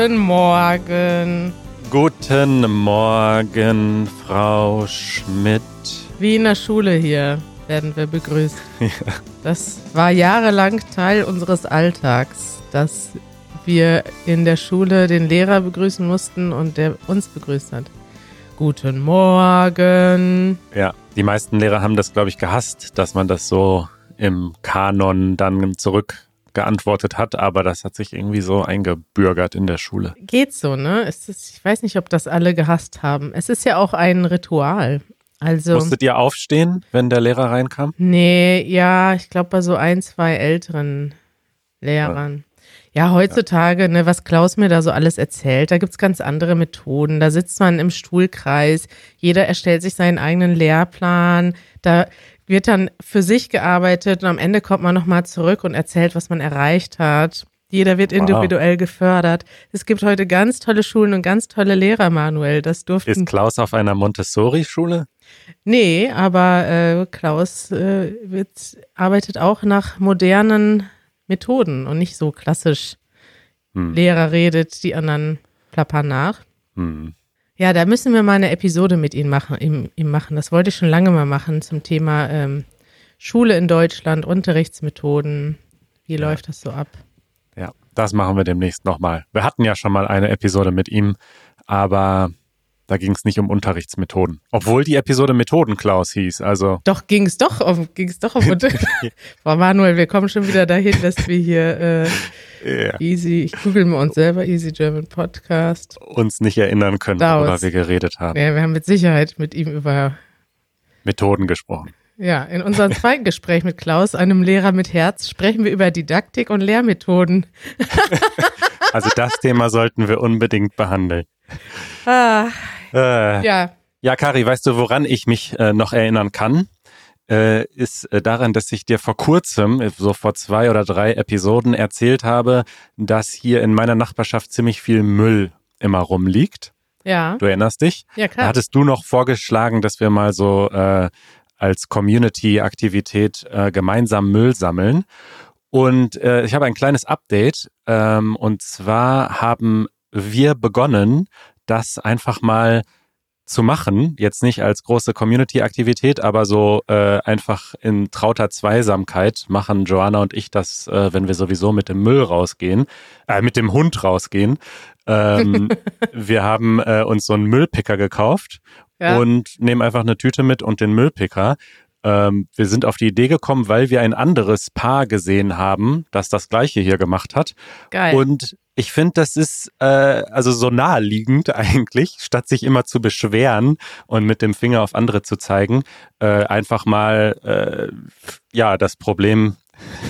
Guten Morgen. Guten Morgen, Frau Schmidt. Wie in der Schule hier werden wir begrüßt. Ja. Das war jahrelang Teil unseres Alltags, dass wir in der Schule den Lehrer begrüßen mussten und der uns begrüßt hat. Guten Morgen. Ja, die meisten Lehrer haben das, glaube ich, gehasst, dass man das so im Kanon dann zurückgeantwortet hat, aber das hat sich irgendwie so eingebürgert in der Schule. Geht so, ne? Ist, ich weiß nicht, ob das alle gehasst haben. Es ist ja auch ein Ritual. Also, Musstet ihr aufstehen, wenn der Lehrer reinkam? Nee, ja, ich glaube bei so ein, zwei älteren Lehrern. Ja, ja heutzutage, ne, was Klaus mir da so alles erzählt, da gibt's ganz andere Methoden. Da sitzt man im Stuhlkreis, jeder erstellt sich seinen eigenen Lehrplan, da wird dann für sich gearbeitet und am Ende kommt man nochmal zurück und erzählt, was man erreicht hat. Jeder wird individuell wow. gefördert. Es gibt heute ganz tolle Schulen und ganz tolle Lehrer, Manuel. Das durften. Ist Klaus auf einer Montessori-Schule? Nee, aber äh, Klaus äh, wird, arbeitet auch nach modernen Methoden und nicht so klassisch. Hm. Lehrer redet, die anderen plappern nach. Hm. Ja, da müssen wir mal eine Episode mit ihm machen. Ihm, ihm machen. Das wollte ich schon lange mal machen zum Thema ähm, Schule in Deutschland, Unterrichtsmethoden. Wie ja. läuft das so ab? Ja, das machen wir demnächst nochmal. Wir hatten ja schon mal eine Episode mit ihm, aber da ging es nicht um Unterrichtsmethoden. Obwohl die Episode Methodenklaus hieß. Also doch, ging es doch um, ging's doch um Frau Manuel, wir kommen schon wieder dahin, dass wir hier äh, yeah. easy, ich google mal uns selber, Easy German Podcast. Uns nicht erinnern können, worüber wir geredet haben. Ja, wir haben mit Sicherheit mit ihm über Methoden gesprochen. Ja, in unserem zweiten Gespräch mit Klaus, einem Lehrer mit Herz, sprechen wir über Didaktik und Lehrmethoden. also das Thema sollten wir unbedingt behandeln. Ah, äh, ja. Ja, Kari, weißt du, woran ich mich äh, noch erinnern kann? Äh, ist äh, daran, dass ich dir vor kurzem, so vor zwei oder drei Episoden, erzählt habe, dass hier in meiner Nachbarschaft ziemlich viel Müll immer rumliegt. Ja. Du erinnerst dich? Ja, klar. Da hattest du noch vorgeschlagen, dass wir mal so äh, als Community-Aktivität äh, gemeinsam Müll sammeln. Und äh, ich habe ein kleines Update. Ähm, und zwar haben wir begonnen, das einfach mal zu machen, jetzt nicht als große Community-Aktivität, aber so äh, einfach in trauter Zweisamkeit machen Joanna und ich das, äh, wenn wir sowieso mit dem Müll rausgehen, äh, mit dem Hund rausgehen. Ähm, wir haben äh, uns so einen Müllpicker gekauft ja. und nehmen einfach eine Tüte mit und den Müllpicker. Ähm, wir sind auf die Idee gekommen, weil wir ein anderes Paar gesehen haben, das das gleiche hier gemacht hat. Geil. Und ich finde, das ist äh, also so naheliegend eigentlich, statt sich immer zu beschweren und mit dem Finger auf andere zu zeigen, äh, einfach mal äh, ja das Problem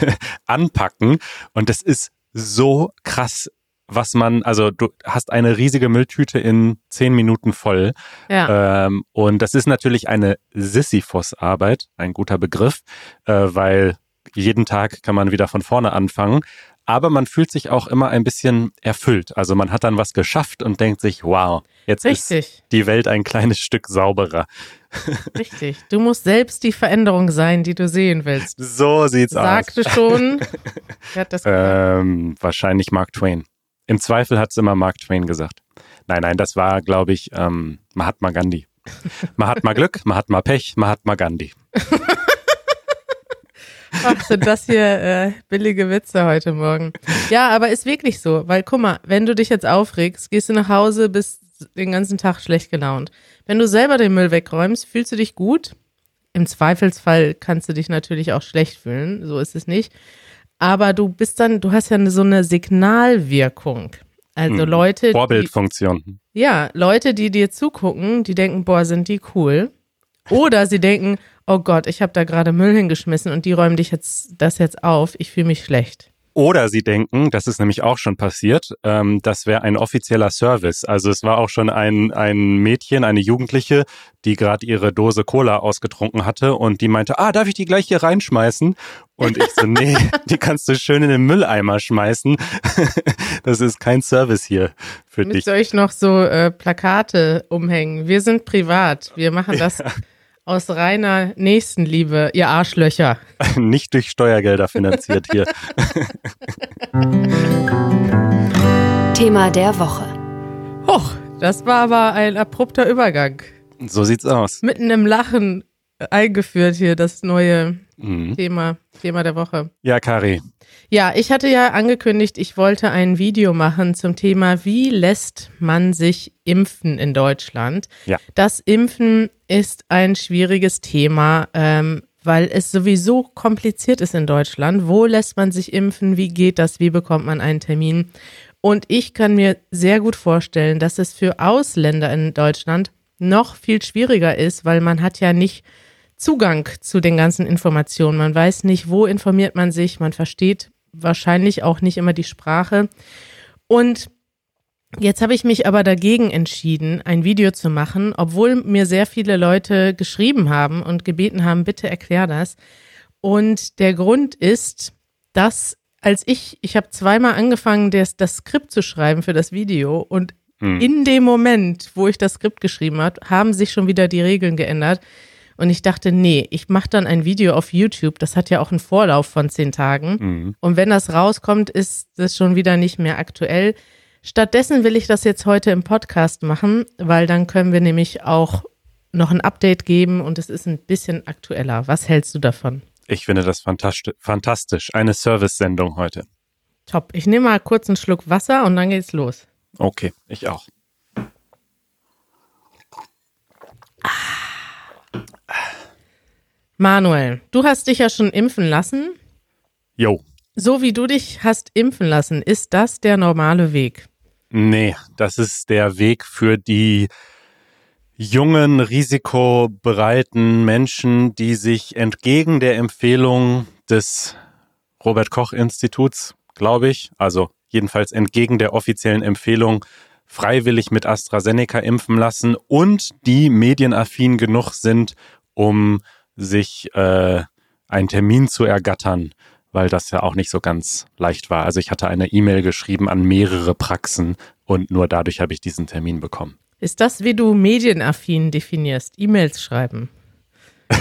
anpacken. Und das ist so krass was man, also du hast eine riesige Mülltüte in zehn Minuten voll. Ja. Ähm, und das ist natürlich eine Sisyphos-Arbeit, ein guter Begriff, äh, weil jeden Tag kann man wieder von vorne anfangen aber man fühlt sich auch immer ein bisschen erfüllt. Also man hat dann was geschafft und denkt sich, wow, jetzt Richtig. ist die Welt ein kleines Stück sauberer. Richtig. Du musst selbst die Veränderung sein, die du sehen willst. So sieht's Sagte aus. Sagte schon. Wer hat das ähm, wahrscheinlich Mark Twain. Im Zweifel hat es immer Mark Twain gesagt. Nein, nein, das war, glaube ich, ähm, Mahatma Gandhi. Mahatma Glück, Mahatma Pech, Mahatma Gandhi. Ach, sind das hier äh, billige Witze heute Morgen. Ja, aber ist wirklich so, weil guck mal, wenn du dich jetzt aufregst, gehst du nach Hause, bist den ganzen Tag schlecht gelaunt. Wenn du selber den Müll wegräumst, fühlst du dich gut. Im Zweifelsfall kannst du dich natürlich auch schlecht fühlen, so ist es nicht. Aber du bist dann, du hast ja so eine Signalwirkung. Also hm, Leute. Vorbildfunktion. Die, ja, Leute, die dir zugucken, die denken, boah, sind die cool. Oder sie denken, oh Gott, ich habe da gerade Müll hingeschmissen und die räumen dich jetzt das jetzt auf, ich fühle mich schlecht. Oder sie denken, das ist nämlich auch schon passiert, ähm, das wäre ein offizieller Service. Also es war auch schon ein, ein Mädchen, eine Jugendliche, die gerade ihre Dose Cola ausgetrunken hatte und die meinte, ah, darf ich die gleich hier reinschmeißen? Und ich so, nee, die kannst du schön in den Mülleimer schmeißen. das ist kein Service hier für Mit dich. Soll ich noch so äh, Plakate umhängen? Wir sind privat, wir machen das. Ja aus reiner Nächstenliebe, ihr Arschlöcher. Nicht durch Steuergelder finanziert hier. Thema der Woche. Hoch, das war aber ein abrupter Übergang. So sieht's aus. Mitten im Lachen eingeführt hier das neue mhm. Thema, Thema der Woche. Ja, Kari. Ja, ich hatte ja angekündigt, ich wollte ein Video machen zum Thema, wie lässt man sich impfen in Deutschland. Ja. Das Impfen ist ein schwieriges Thema, ähm, weil es sowieso kompliziert ist in Deutschland. Wo lässt man sich impfen? Wie geht das? Wie bekommt man einen Termin? Und ich kann mir sehr gut vorstellen, dass es für Ausländer in Deutschland noch viel schwieriger ist, weil man hat ja nicht Zugang zu den ganzen Informationen. Man weiß nicht, wo informiert man sich. Man versteht wahrscheinlich auch nicht immer die Sprache. Und jetzt habe ich mich aber dagegen entschieden, ein Video zu machen, obwohl mir sehr viele Leute geschrieben haben und gebeten haben, bitte erklär das. Und der Grund ist, dass als ich, ich habe zweimal angefangen, das, das Skript zu schreiben für das Video und hm. in dem Moment, wo ich das Skript geschrieben habe, haben sich schon wieder die Regeln geändert. Und ich dachte, nee, ich mache dann ein Video auf YouTube. Das hat ja auch einen Vorlauf von zehn Tagen. Mhm. Und wenn das rauskommt, ist das schon wieder nicht mehr aktuell. Stattdessen will ich das jetzt heute im Podcast machen, weil dann können wir nämlich auch noch ein Update geben und es ist ein bisschen aktueller. Was hältst du davon? Ich finde das fantastisch. Eine Service-Sendung heute. Top. Ich nehme mal kurz einen Schluck Wasser und dann geht's los. Okay, ich auch. Ah. Manuel, du hast dich ja schon impfen lassen. Jo. So wie du dich hast impfen lassen, ist das der normale Weg? Nee, das ist der Weg für die jungen, risikobereiten Menschen, die sich entgegen der Empfehlung des Robert Koch Instituts, glaube ich, also jedenfalls entgegen der offiziellen Empfehlung, freiwillig mit AstraZeneca impfen lassen und die medienaffin genug sind, um sich äh, einen Termin zu ergattern, weil das ja auch nicht so ganz leicht war. Also ich hatte eine E-Mail geschrieben an mehrere Praxen und nur dadurch habe ich diesen Termin bekommen. Ist das, wie du medienaffin definierst? E-Mails schreiben?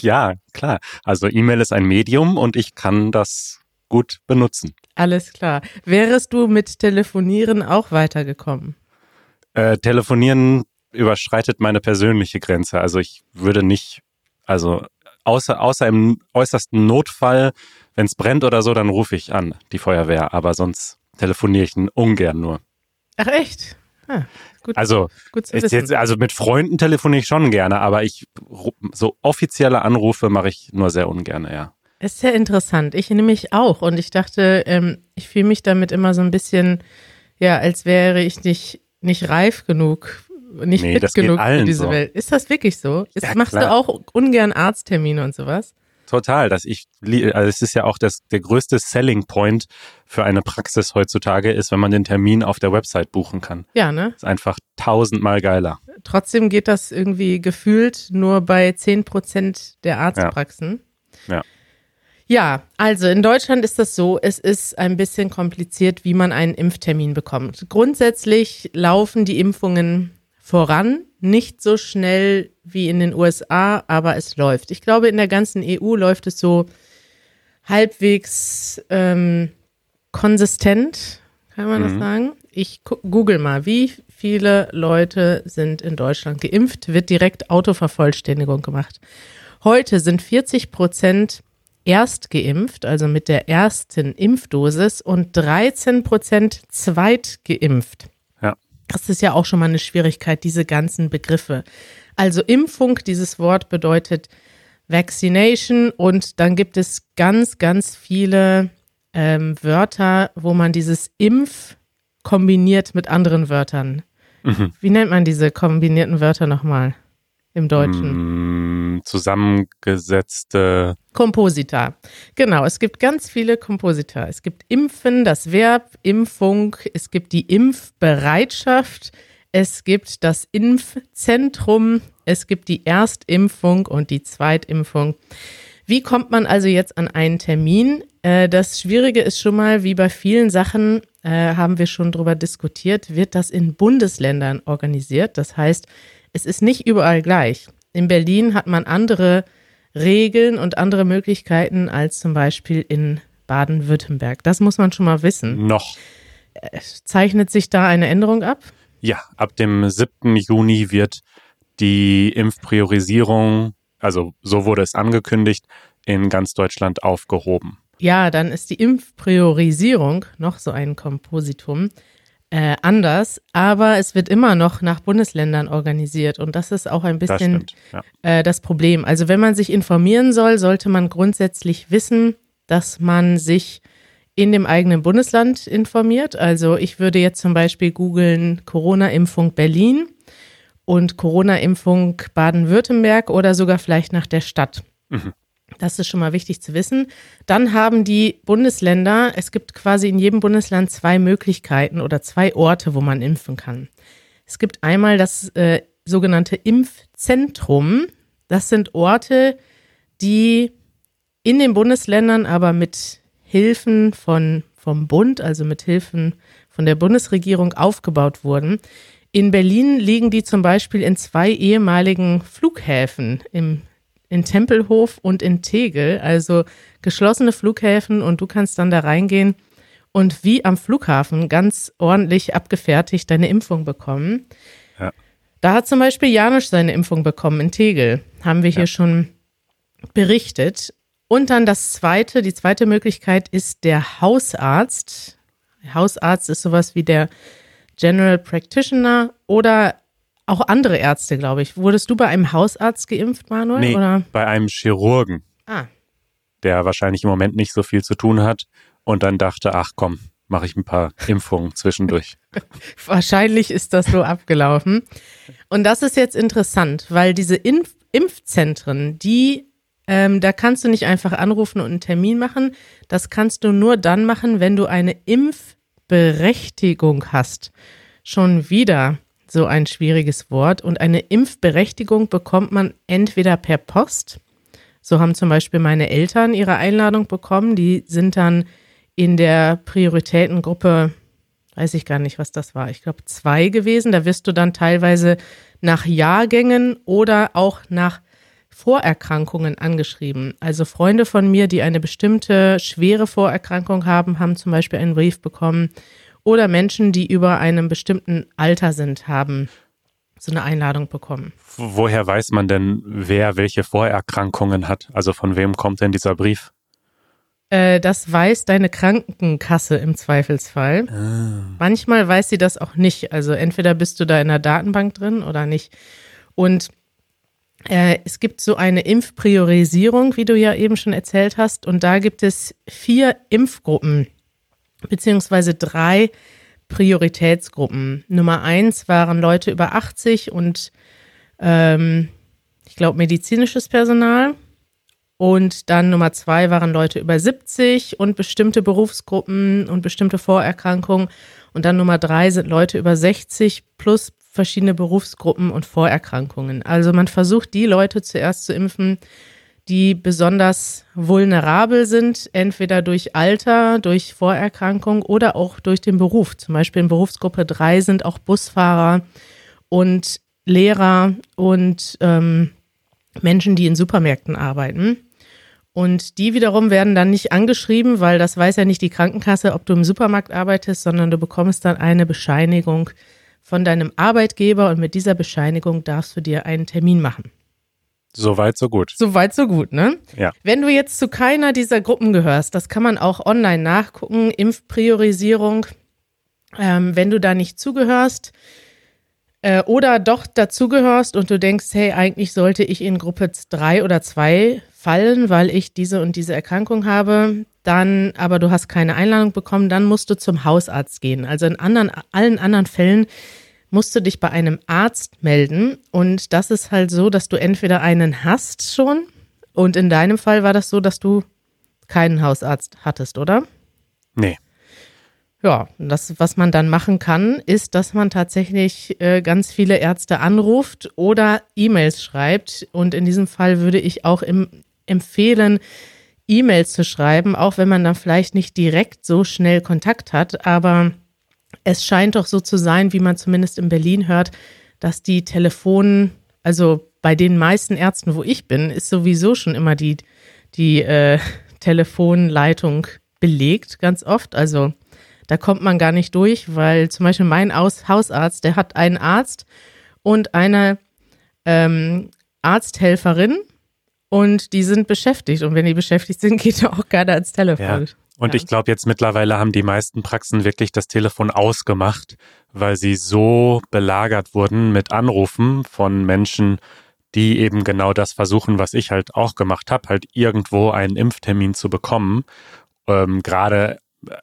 ja, klar. Also E-Mail ist ein Medium und ich kann das gut benutzen. Alles klar. Wärest du mit Telefonieren auch weitergekommen? Äh, telefonieren überschreitet meine persönliche Grenze. Also ich würde nicht also außer, außer im äußersten Notfall, wenn es brennt oder so, dann rufe ich an, die Feuerwehr. Aber sonst telefoniere ich ungern nur. Ach echt? Ah, gut, also, gut jetzt, also mit Freunden telefoniere ich schon gerne, aber ich so offizielle Anrufe mache ich nur sehr ungern, ja. Ist sehr interessant. Ich nämlich auch. Und ich dachte, ähm, ich fühle mich damit immer so ein bisschen, ja, als wäre ich nicht, nicht reif genug nicht nee, fit genug für diese so. Welt. Ist das wirklich so? Ist, ja, machst klar. du auch ungern Arzttermine und sowas? Total, dass ich, also es ist ja auch das, der größte Selling Point für eine Praxis heutzutage ist, wenn man den Termin auf der Website buchen kann. Ja, ne? Ist einfach tausendmal geiler. Trotzdem geht das irgendwie gefühlt nur bei zehn Prozent der Arztpraxen. Ja. ja. Ja, also in Deutschland ist das so, es ist ein bisschen kompliziert, wie man einen Impftermin bekommt. Grundsätzlich laufen die Impfungen voran. Nicht so schnell wie in den USA, aber es läuft. Ich glaube, in der ganzen EU läuft es so halbwegs ähm, konsistent, kann man mhm. das sagen? Ich google mal, wie viele Leute sind in Deutschland geimpft, wird direkt Autovervollständigung gemacht. Heute sind 40 Prozent erst geimpft, also mit der ersten Impfdosis und 13 Prozent zweit geimpft. Das ist ja auch schon mal eine Schwierigkeit, diese ganzen Begriffe. Also Impfung, dieses Wort bedeutet Vaccination und dann gibt es ganz, ganz viele ähm, Wörter, wo man dieses Impf kombiniert mit anderen Wörtern. Mhm. Wie nennt man diese kombinierten Wörter nochmal im Deutschen? Mm, zusammengesetzte Komposita. Genau, es gibt ganz viele Komposita. Es gibt Impfen, das Verb, Impfung, es gibt die Impfbereitschaft, es gibt das Impfzentrum, es gibt die Erstimpfung und die Zweitimpfung. Wie kommt man also jetzt an einen Termin? Äh, das Schwierige ist schon mal, wie bei vielen Sachen, äh, haben wir schon drüber diskutiert, wird das in Bundesländern organisiert. Das heißt, es ist nicht überall gleich. In Berlin hat man andere Regeln und andere Möglichkeiten als zum Beispiel in Baden-Württemberg. Das muss man schon mal wissen. Noch. zeichnet sich da eine Änderung ab? Ja, ab dem 7. Juni wird die Impfpriorisierung, also so wurde es angekündigt, in ganz Deutschland aufgehoben. Ja, dann ist die Impfpriorisierung noch so ein Kompositum äh, anders, aber es wird immer noch nach Bundesländern organisiert und das ist auch ein bisschen das, ja. äh, das Problem. Also wenn man sich informieren soll, sollte man grundsätzlich wissen, dass man sich in dem eigenen Bundesland informiert. Also ich würde jetzt zum Beispiel googeln Corona-Impfung Berlin und Corona-Impfung Baden-Württemberg oder sogar vielleicht nach der Stadt. Mhm. Das ist schon mal wichtig zu wissen. Dann haben die Bundesländer, es gibt quasi in jedem Bundesland zwei Möglichkeiten oder zwei Orte, wo man impfen kann. Es gibt einmal das äh, sogenannte Impfzentrum. Das sind Orte, die in den Bundesländern aber mit Hilfen von, vom Bund, also mit Hilfen von der Bundesregierung aufgebaut wurden. In Berlin liegen die zum Beispiel in zwei ehemaligen Flughäfen im in Tempelhof und in Tegel, also geschlossene Flughäfen und du kannst dann da reingehen und wie am Flughafen ganz ordentlich abgefertigt deine Impfung bekommen. Ja. Da hat zum Beispiel Janusz seine Impfung bekommen in Tegel, haben wir hier ja. schon berichtet. Und dann das zweite, die zweite Möglichkeit ist der Hausarzt. Hausarzt ist sowas wie der General Practitioner oder auch andere Ärzte, glaube ich. Wurdest du bei einem Hausarzt geimpft, Manuel? Nee, oder? bei einem Chirurgen. Ah. Der wahrscheinlich im Moment nicht so viel zu tun hat und dann dachte, ach komm, mache ich ein paar Impfungen zwischendurch. wahrscheinlich ist das so abgelaufen. Und das ist jetzt interessant, weil diese Impf Impfzentren, die ähm, da kannst du nicht einfach anrufen und einen Termin machen. Das kannst du nur dann machen, wenn du eine Impfberechtigung hast. Schon wieder so ein schwieriges Wort. Und eine Impfberechtigung bekommt man entweder per Post. So haben zum Beispiel meine Eltern ihre Einladung bekommen. Die sind dann in der Prioritätengruppe, weiß ich gar nicht, was das war, ich glaube zwei gewesen. Da wirst du dann teilweise nach Jahrgängen oder auch nach Vorerkrankungen angeschrieben. Also Freunde von mir, die eine bestimmte schwere Vorerkrankung haben, haben zum Beispiel einen Brief bekommen oder Menschen, die über einem bestimmten Alter sind, haben so eine Einladung bekommen. Woher weiß man denn, wer welche Vorerkrankungen hat? Also von wem kommt denn dieser Brief? Äh, das weiß deine Krankenkasse im Zweifelsfall. Ah. Manchmal weiß sie das auch nicht. Also entweder bist du da in der Datenbank drin oder nicht. Und äh, es gibt so eine Impfpriorisierung, wie du ja eben schon erzählt hast. Und da gibt es vier Impfgruppen beziehungsweise drei Prioritätsgruppen. Nummer eins waren Leute über 80 und ähm, ich glaube medizinisches Personal. Und dann Nummer zwei waren Leute über 70 und bestimmte Berufsgruppen und bestimmte Vorerkrankungen. Und dann Nummer drei sind Leute über 60 plus verschiedene Berufsgruppen und Vorerkrankungen. Also man versucht die Leute zuerst zu impfen, die besonders vulnerabel sind, entweder durch Alter, durch Vorerkrankung oder auch durch den Beruf. Zum Beispiel in Berufsgruppe 3 sind auch Busfahrer und Lehrer und ähm, Menschen, die in Supermärkten arbeiten. Und die wiederum werden dann nicht angeschrieben, weil das weiß ja nicht die Krankenkasse, ob du im Supermarkt arbeitest, sondern du bekommst dann eine Bescheinigung von deinem Arbeitgeber und mit dieser Bescheinigung darfst du dir einen Termin machen. So weit, so gut. So weit, so gut, ne? Ja. Wenn du jetzt zu keiner dieser Gruppen gehörst, das kann man auch online nachgucken, Impfpriorisierung, ähm, wenn du da nicht zugehörst äh, oder doch dazugehörst und du denkst, hey, eigentlich sollte ich in Gruppe 3 oder 2 fallen, weil ich diese und diese Erkrankung habe, dann, aber du hast keine Einladung bekommen, dann musst du zum Hausarzt gehen. Also in anderen, allen anderen Fällen musst du dich bei einem Arzt melden. Und das ist halt so, dass du entweder einen hast schon. Und in deinem Fall war das so, dass du keinen Hausarzt hattest, oder? Nee. Ja, das, was man dann machen kann, ist, dass man tatsächlich äh, ganz viele Ärzte anruft oder E-Mails schreibt. Und in diesem Fall würde ich auch im, empfehlen, E-Mails zu schreiben, auch wenn man dann vielleicht nicht direkt so schnell Kontakt hat. Aber es scheint doch so zu sein, wie man zumindest in Berlin hört, dass die Telefonen, also bei den meisten Ärzten, wo ich bin, ist sowieso schon immer die, die äh, Telefonleitung belegt, ganz oft. Also Da kommt man gar nicht durch, weil zum Beispiel mein Aus Hausarzt, der hat einen Arzt und eine ähm, Arzthelferin und die sind beschäftigt. Und wenn die beschäftigt sind, geht da auch keiner ans Telefon. Ja. Und ja. ich glaube, jetzt mittlerweile haben die meisten Praxen wirklich das Telefon ausgemacht, weil sie so belagert wurden mit Anrufen von Menschen, die eben genau das versuchen, was ich halt auch gemacht habe, halt irgendwo einen Impftermin zu bekommen. Ähm, Gerade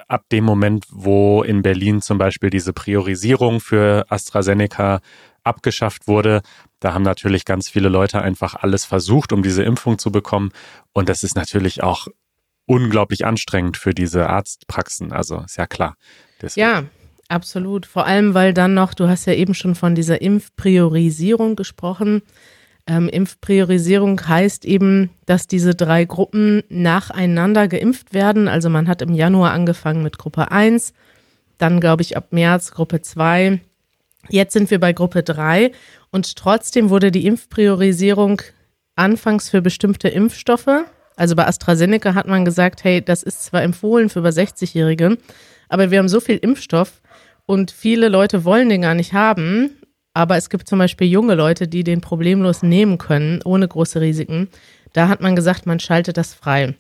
ab dem Moment, wo in Berlin zum Beispiel diese Priorisierung für AstraZeneca abgeschafft wurde, da haben natürlich ganz viele Leute einfach alles versucht, um diese Impfung zu bekommen. Und das ist natürlich auch unglaublich anstrengend für diese Arztpraxen. Also ist ja klar. Deswegen. Ja, absolut. Vor allem, weil dann noch, du hast ja eben schon von dieser Impfpriorisierung gesprochen. Ähm, Impfpriorisierung heißt eben, dass diese drei Gruppen nacheinander geimpft werden. Also man hat im Januar angefangen mit Gruppe 1, dann glaube ich ab März Gruppe 2. Jetzt sind wir bei Gruppe 3 und trotzdem wurde die Impfpriorisierung anfangs für bestimmte Impfstoffe, also bei AstraZeneca hat man gesagt, hey, das ist zwar empfohlen für über 60-Jährige, aber wir haben so viel Impfstoff und viele Leute wollen den gar nicht haben aber es gibt zum Beispiel junge Leute, die den problemlos nehmen können, ohne große Risiken. Da hat man gesagt, man schaltet das frei.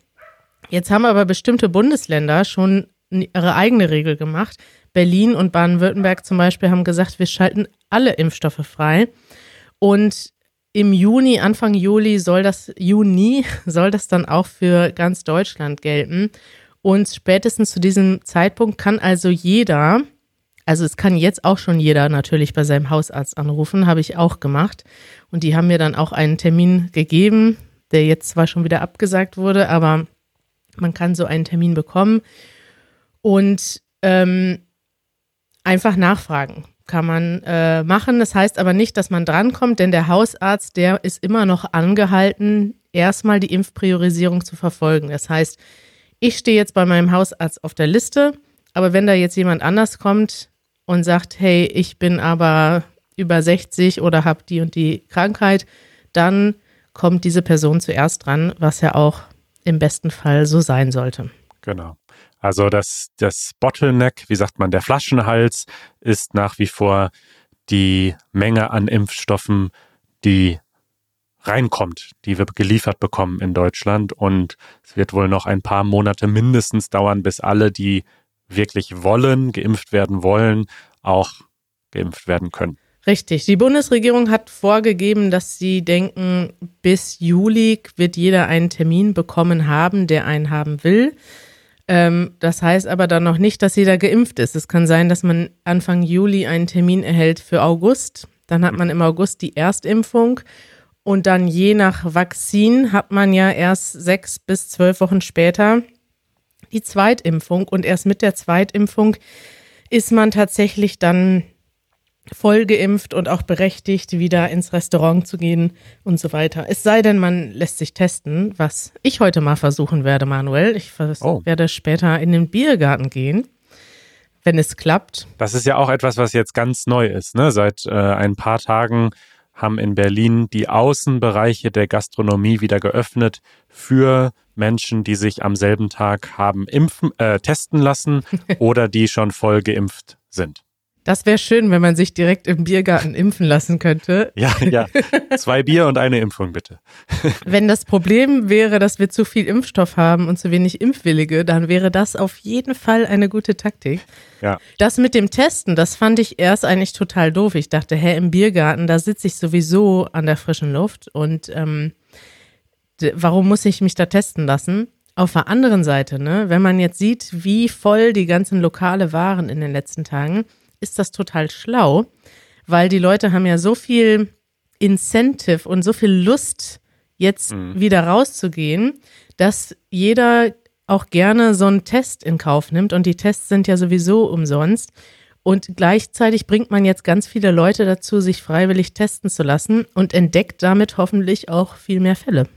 Jetzt haben aber bestimmte Bundesländer schon ihre eigene Regel gemacht. Berlin und Baden-Württemberg zum Beispiel haben gesagt, wir schalten alle Impfstoffe frei. Und im Juni, Anfang Juli soll das, Juni soll das dann auch für ganz Deutschland gelten. Und spätestens zu diesem Zeitpunkt kann also jeder also es kann jetzt auch schon jeder natürlich bei seinem Hausarzt anrufen, habe ich auch gemacht. Und die haben mir dann auch einen Termin gegeben, der jetzt zwar schon wieder abgesagt wurde, aber man kann so einen Termin bekommen und ähm, einfach nachfragen kann man äh, machen. Das heißt aber nicht, dass man drankommt, denn der Hausarzt, der ist immer noch angehalten, erstmal die Impfpriorisierung zu verfolgen. Das heißt, ich stehe jetzt bei meinem Hausarzt auf der Liste, aber wenn da jetzt jemand anders kommt, und sagt, hey, ich bin aber über 60 oder habe die und die Krankheit, dann kommt diese Person zuerst dran, was ja auch im besten Fall so sein sollte. Genau. Also das, das Bottleneck, wie sagt man, der Flaschenhals ist nach wie vor die Menge an Impfstoffen, die reinkommt, die wir geliefert bekommen in Deutschland. Und es wird wohl noch ein paar Monate mindestens dauern, bis alle, die wirklich wollen, geimpft werden wollen, auch geimpft werden können. Richtig. Die Bundesregierung hat vorgegeben, dass sie denken, bis Juli wird jeder einen Termin bekommen haben, der einen haben will. Ähm, das heißt aber dann noch nicht, dass jeder geimpft ist. Es kann sein, dass man Anfang Juli einen Termin erhält für August. Dann hat man im August die Erstimpfung. Und dann je nach Vakzin hat man ja erst sechs bis zwölf Wochen später die Zweitimpfung und erst mit der Zweitimpfung ist man tatsächlich dann voll geimpft und auch berechtigt, wieder ins Restaurant zu gehen und so weiter. Es sei denn, man lässt sich testen, was ich heute mal versuchen werde, Manuel. Ich oh. werde später in den Biergarten gehen, wenn es klappt. Das ist ja auch etwas, was jetzt ganz neu ist. Ne? Seit äh, ein paar Tagen haben in Berlin die Außenbereiche der Gastronomie wieder geöffnet für Menschen, die sich am selben Tag haben impfen, äh, testen lassen oder die schon voll geimpft sind. Das wäre schön, wenn man sich direkt im Biergarten impfen lassen könnte. Ja, ja. Zwei Bier und eine Impfung bitte. Wenn das Problem wäre, dass wir zu viel Impfstoff haben und zu wenig Impfwillige, dann wäre das auf jeden Fall eine gute Taktik. Ja. Das mit dem Testen, das fand ich erst eigentlich total doof. Ich dachte, hä, im Biergarten, da sitze ich sowieso an der frischen Luft und ähm, warum muss ich mich da testen lassen? Auf der anderen Seite, ne, wenn man jetzt sieht, wie voll die ganzen Lokale waren in den letzten Tagen, ist das total schlau, weil die Leute haben ja so viel Incentive und so viel Lust, jetzt mhm. wieder rauszugehen, dass jeder auch gerne so einen Test in Kauf nimmt und die Tests sind ja sowieso umsonst. Und gleichzeitig bringt man jetzt ganz viele Leute dazu, sich freiwillig testen zu lassen und entdeckt damit hoffentlich auch viel mehr Fälle.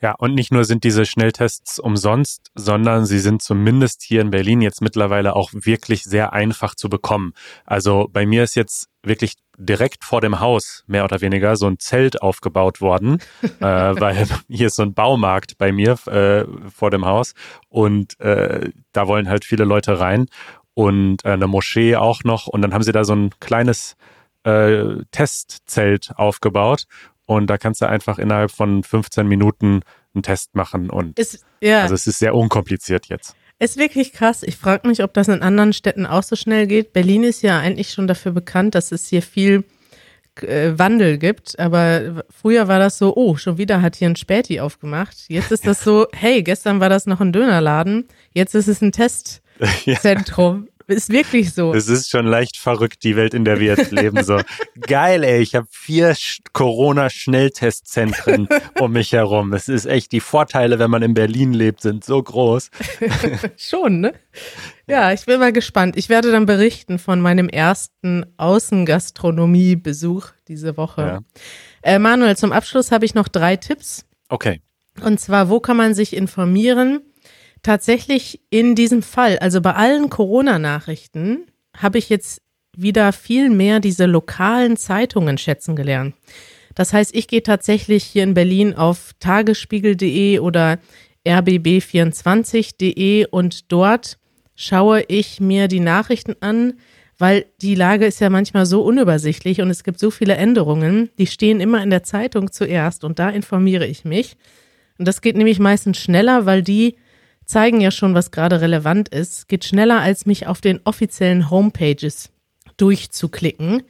Ja, und nicht nur sind diese Schnelltests umsonst, sondern sie sind zumindest hier in Berlin jetzt mittlerweile auch wirklich sehr einfach zu bekommen. Also bei mir ist jetzt wirklich direkt vor dem Haus mehr oder weniger so ein Zelt aufgebaut worden, äh, weil hier ist so ein Baumarkt bei mir äh, vor dem Haus und äh, da wollen halt viele Leute rein und äh, eine Moschee auch noch. Und dann haben sie da so ein kleines äh, Testzelt aufgebaut und da kannst du einfach innerhalb von 15 Minuten einen Test machen und Ist, ja, also es ist sehr unkompliziert jetzt. ist wirklich krass. Ich frage mich, ob das in anderen Städten auch so schnell geht. Berlin ist ja eigentlich schon dafür bekannt, dass es hier viel äh, Wandel gibt. Aber früher war das so, oh, schon wieder hat hier ein Späti aufgemacht. Jetzt ist das so, hey, gestern war das noch ein Dönerladen. Jetzt ist es ein. Testzentrum. Ist wirklich so. Es ist schon leicht verrückt, die Welt, in der wir jetzt leben. So geil, ey. Ich habe vier Sch- Corona-Schnelltestzentren um mich herum. Es ist echt die Vorteile, wenn man in Berlin lebt, sind so groß. Schon, ne? Ja, ich bin mal gespannt. Ich werde dann berichten von meinem ersten Außengastronomie-Besuch diese Woche. Ja. Äh, Manuel, zum Abschluss habe ich noch drei Tipps. Okay. Und zwar, wo kann man sich informieren? Tatsächlich in diesem Fall, also bei allen Corona-Nachrichten, habe ich jetzt wieder viel mehr diese lokalen Zeitungen schätzen gelernt. Das heißt, ich gehe tatsächlich hier in Berlin auf tagesspiegel.de oder rbb24.de und dort schaue ich mir die Nachrichten an, weil die Lage ist ja manchmal so unübersichtlich und es gibt so viele Änderungen, die stehen immer in der Zeitung zuerst und da informiere ich mich. Und das geht nämlich meistens schneller, weil die zeigen ja schon, was gerade relevant ist. Geht schneller, als mich auf den offiziellen Homepages durchzuklicken.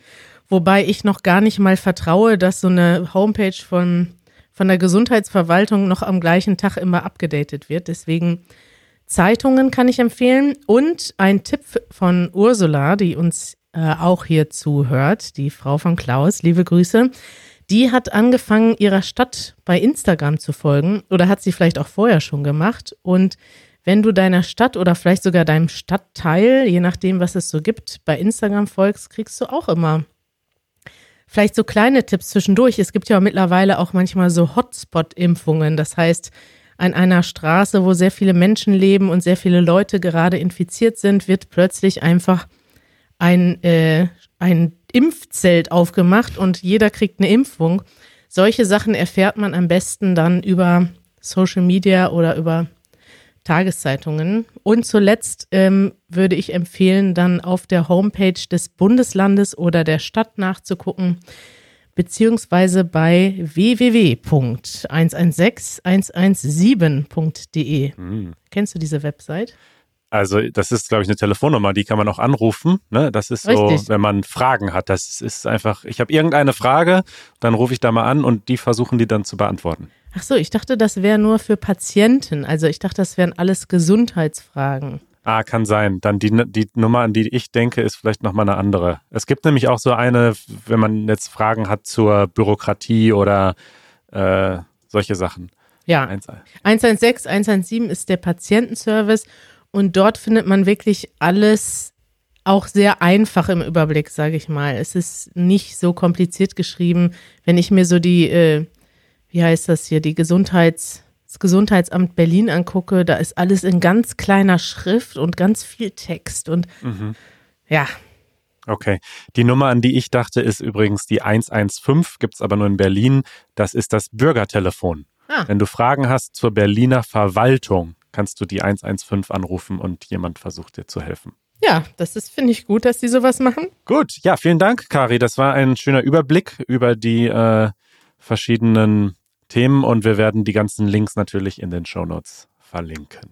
Wobei ich noch gar nicht mal vertraue, dass so eine Homepage von, von der Gesundheitsverwaltung noch am gleichen Tag immer abgedatet wird. Deswegen Zeitungen kann ich empfehlen. Und ein Tipp von Ursula, die uns äh, auch hier zuhört, die Frau von Klaus, liebe Grüße. Die hat angefangen, ihrer Stadt bei Instagram zu folgen oder hat sie vielleicht auch vorher schon gemacht. Und wenn du deiner Stadt oder vielleicht sogar deinem Stadtteil, je nachdem, was es so gibt, bei Instagram folgst, kriegst du auch immer vielleicht so kleine Tipps zwischendurch. Es gibt ja mittlerweile auch manchmal so Hotspot-Impfungen. Das heißt, an einer Straße, wo sehr viele Menschen leben und sehr viele Leute gerade infiziert sind, wird plötzlich einfach ein, äh, ein Impfzelt aufgemacht und jeder kriegt eine Impfung. Solche Sachen erfährt man am besten dann über Social Media oder über Tageszeitungen. Und zuletzt ähm, würde ich empfehlen, dann auf der Homepage des Bundeslandes oder der Stadt nachzugucken, beziehungsweise bei www.116117.de. Kennst du diese Website? Also das ist, glaube ich, eine Telefonnummer, die kann man auch anrufen. Ne? Das ist so, Richtig. wenn man Fragen hat. Das ist einfach, ich habe irgendeine Frage, dann rufe ich da mal an und die versuchen die dann zu beantworten. Ach so, ich dachte, das wäre nur für Patienten. Also ich dachte, das wären alles Gesundheitsfragen. Ah, kann sein. Dann die, die Nummer, an die ich denke, ist vielleicht nochmal eine andere. Es gibt nämlich auch so eine, wenn man jetzt Fragen hat zur Bürokratie oder äh, solche Sachen. Ja, Eins, 116, 117 ist der Patientenservice und dort findet man wirklich alles auch sehr einfach im Überblick, sage ich mal. Es ist nicht so kompliziert geschrieben. Wenn ich mir so die, äh, wie heißt das hier, die Gesundheits, das Gesundheitsamt Berlin angucke, da ist alles in ganz kleiner Schrift und ganz viel Text und Mhm. ja, Okay. Die Nummer, an die ich dachte, ist übrigens die 115, gibt's aber nur in Berlin. Das ist das Bürgertelefon. Ah. Wenn du Fragen hast zur Berliner Verwaltung, kannst du die 115 anrufen und jemand versucht dir zu helfen. ja, das ist, finde ich gut, dass die sowas machen. Gut, ja, vielen Dank, Kari. Das war ein schöner Überblick über die äh, verschiedenen Themen und wir werden die ganzen Links natürlich in den Shownotes verlinken.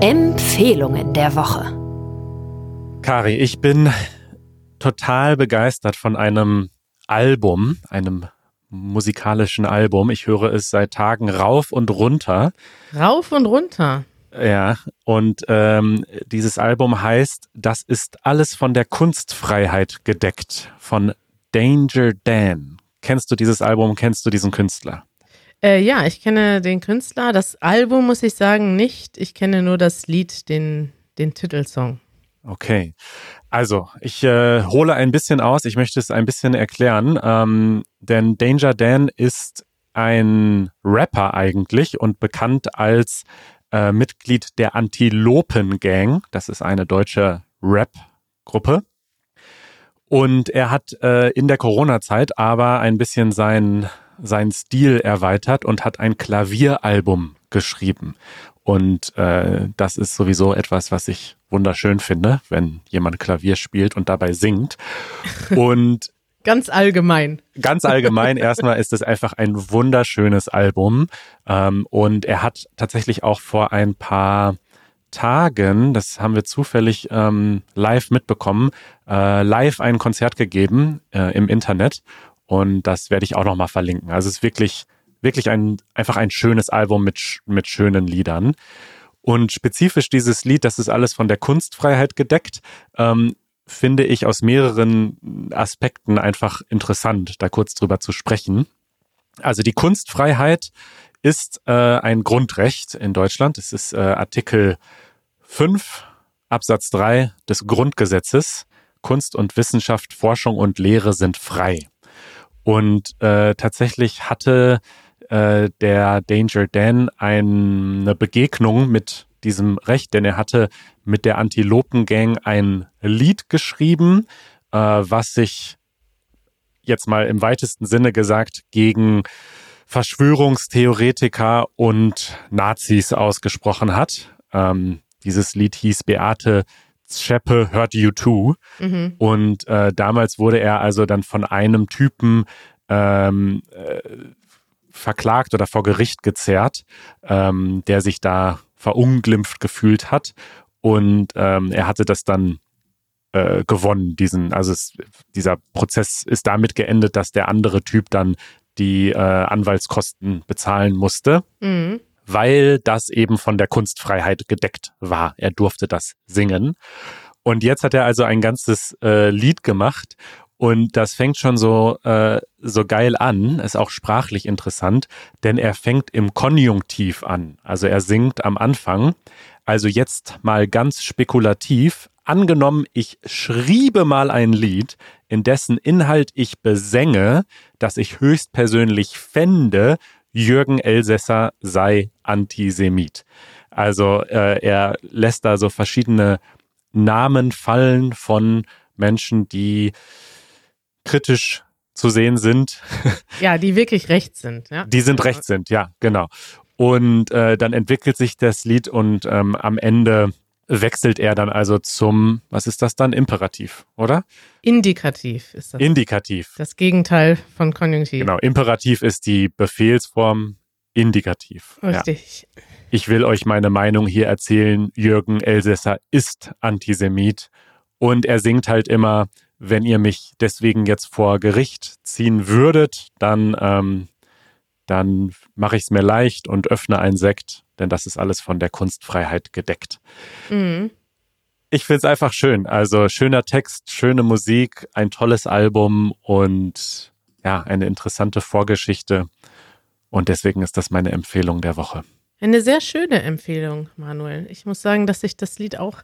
Empfehlungen der Woche. Kari, ich bin total begeistert von einem Album, einem musikalischen Album. Ich höre es seit Tagen rauf und runter. Rauf und runter. Ja, und ähm, dieses Album heißt Das ist alles von der Kunstfreiheit gedeckt von Danger Dan. Kennst du dieses Album? Kennst du diesen Künstler? Äh, ja, ich kenne den Künstler. Das Album muss ich sagen nicht. Ich kenne nur das Lied, den, den Titelsong. Okay. Also, ich äh, hole ein bisschen aus. Ich möchte es ein bisschen erklären. Ähm, denn Danger Dan ist ein Rapper eigentlich und bekannt als äh, Mitglied der Antilopen Gang. Das ist eine deutsche Rap-Gruppe. Und er hat äh, in der Corona-Zeit aber ein bisschen sein, seinen Stil erweitert und hat ein Klavieralbum geschrieben. Und äh, das ist sowieso etwas, was ich wunderschön finde, wenn jemand Klavier spielt und dabei singt. Und Ganz allgemein. Ganz allgemein erstmal ist es einfach ein wunderschönes Album. Ähm, und er hat tatsächlich auch vor ein paar Tagen, das haben wir zufällig ähm, live mitbekommen, äh, live ein Konzert gegeben äh, im Internet. Und das werde ich auch nochmal verlinken. Also es ist wirklich, wirklich ein, einfach ein schönes Album mit, mit schönen Liedern. Und spezifisch dieses Lied, das ist alles von der Kunstfreiheit gedeckt, ähm, finde ich aus mehreren Aspekten einfach interessant, da kurz drüber zu sprechen. Also die Kunstfreiheit ist äh, ein Grundrecht in Deutschland. Es ist äh, Artikel 5 Absatz 3 des Grundgesetzes. Kunst und Wissenschaft, Forschung und Lehre sind frei. Und äh, tatsächlich hatte äh, der Danger Dan eine Begegnung mit diesem Recht, denn er hatte mit der Antilopen-Gang ein Lied geschrieben, äh, was sich jetzt mal im weitesten Sinne gesagt gegen Verschwörungstheoretiker und Nazis ausgesprochen hat. Ähm, dieses Lied hieß Beate Scheppe hört You Too. Mhm. Und äh, damals wurde er also dann von einem Typen ähm, äh, verklagt oder vor Gericht gezerrt, ähm, der sich da verunglimpft gefühlt hat. Und ähm, er hatte das dann äh, gewonnen, diesen, also es, dieser Prozess ist damit geendet, dass der andere Typ dann die äh, Anwaltskosten bezahlen musste, mhm. weil das eben von der Kunstfreiheit gedeckt war. Er durfte das singen. Und jetzt hat er also ein ganzes äh, Lied gemacht und das fängt schon so, äh, so geil an, ist auch sprachlich interessant, denn er fängt im Konjunktiv an. Also er singt am Anfang. Also jetzt mal ganz spekulativ. Angenommen, ich schriebe mal ein Lied, in dessen Inhalt ich besänge, dass ich höchstpersönlich fände, Jürgen Elsässer sei Antisemit. Also äh, er lässt da so verschiedene Namen fallen von Menschen, die kritisch zu sehen sind. Ja, die wirklich rechts sind. Ja? Die sind rechts sind, ja, genau. Und äh, dann entwickelt sich das Lied und ähm, am Ende wechselt er dann also zum, was ist das dann? Imperativ, oder? Indikativ ist das. Indikativ. Das Gegenteil von Konjunktiv. Genau, Imperativ ist die Befehlsform, Indikativ. Richtig. Ja. Ich will euch meine Meinung hier erzählen. Jürgen Elsässer ist Antisemit und er singt halt immer, wenn ihr mich deswegen jetzt vor Gericht ziehen würdet, dann, ähm, dann mache ich es mir leicht und öffne einen Sekt, denn das ist alles von der Kunstfreiheit gedeckt. Mhm. Ich finde es einfach schön. Also schöner Text, schöne Musik, ein tolles Album und ja, eine interessante Vorgeschichte. Und deswegen ist das meine Empfehlung der Woche. Eine sehr schöne Empfehlung, Manuel. Ich muss sagen, dass ich das Lied auch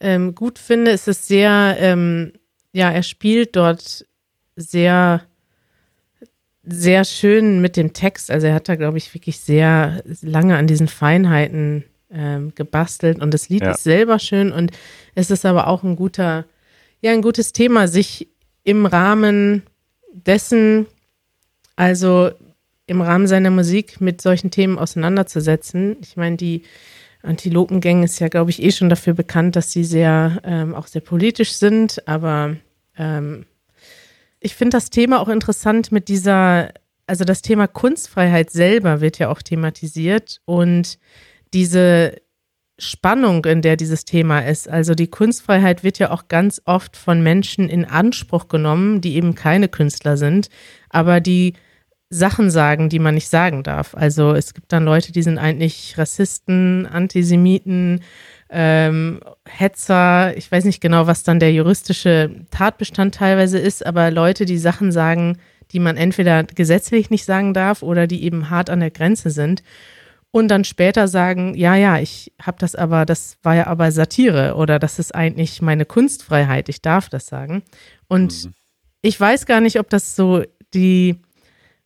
ähm, gut finde. Es ist sehr ähm, ja, er spielt dort sehr, sehr schön mit dem Text. Also er hat da, glaube ich, wirklich sehr lange an diesen Feinheiten ähm, gebastelt und das Lied ja. ist selber schön und es ist aber auch ein guter, ja, ein gutes Thema, sich im Rahmen dessen, also im Rahmen seiner Musik mit solchen Themen auseinanderzusetzen. Ich meine, die Antilopengang ist ja, glaube ich, eh schon dafür bekannt, dass sie sehr, ähm, auch sehr politisch sind, aber ähm, ich finde das Thema auch interessant mit dieser, also das Thema Kunstfreiheit selber wird ja auch thematisiert und diese Spannung, in der dieses Thema ist. Also die Kunstfreiheit wird ja auch ganz oft von Menschen in Anspruch genommen, die eben keine Künstler sind, aber die Sachen sagen, die man nicht sagen darf. Also es gibt dann Leute, die sind eigentlich Rassisten, Antisemiten, ähm, Hetzer, ich weiß nicht genau, was dann der juristische Tatbestand teilweise ist, aber Leute, die Sachen sagen, die man entweder gesetzlich nicht sagen darf oder die eben hart an der Grenze sind und dann später sagen, ja, ja, ich habe das aber, das war ja aber Satire oder das ist eigentlich meine Kunstfreiheit, ich darf das sagen. Und mhm. ich weiß gar nicht, ob das so die,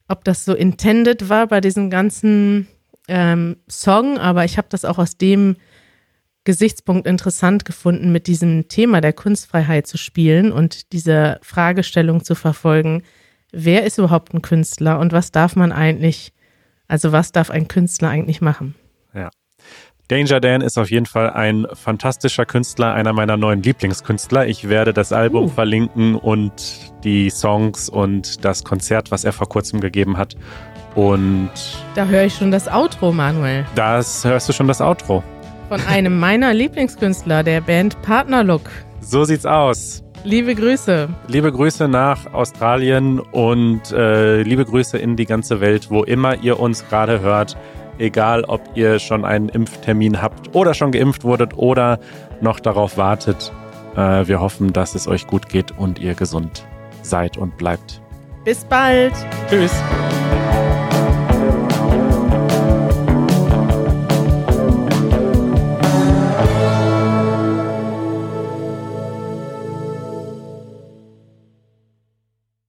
ob das so intended war bei diesem ganzen ähm, Song, aber ich habe das auch aus dem Gesichtspunkt interessant gefunden, mit diesem Thema der Kunstfreiheit zu spielen und diese Fragestellung zu verfolgen, wer ist überhaupt ein Künstler und was darf man eigentlich, also was darf ein Künstler eigentlich machen? Ja. Danger Dan ist auf jeden Fall ein fantastischer Künstler, einer meiner neuen Lieblingskünstler. Ich werde das Album uh. verlinken und die Songs und das Konzert, was er vor kurzem gegeben hat. Und da höre ich schon das Outro, Manuel. Das hörst du schon das Outro. Von einem meiner Lieblingskünstler, der Band Partnerlook. So sieht's aus. Liebe Grüße. Liebe Grüße nach Australien und äh, liebe Grüße in die ganze Welt, wo immer ihr uns gerade hört egal ob ihr schon einen Impftermin habt oder schon geimpft wurdet oder noch darauf wartet. Äh, wir hoffen, dass es euch gut geht und ihr gesund seid und bleibt. Bis bald. Tschüss.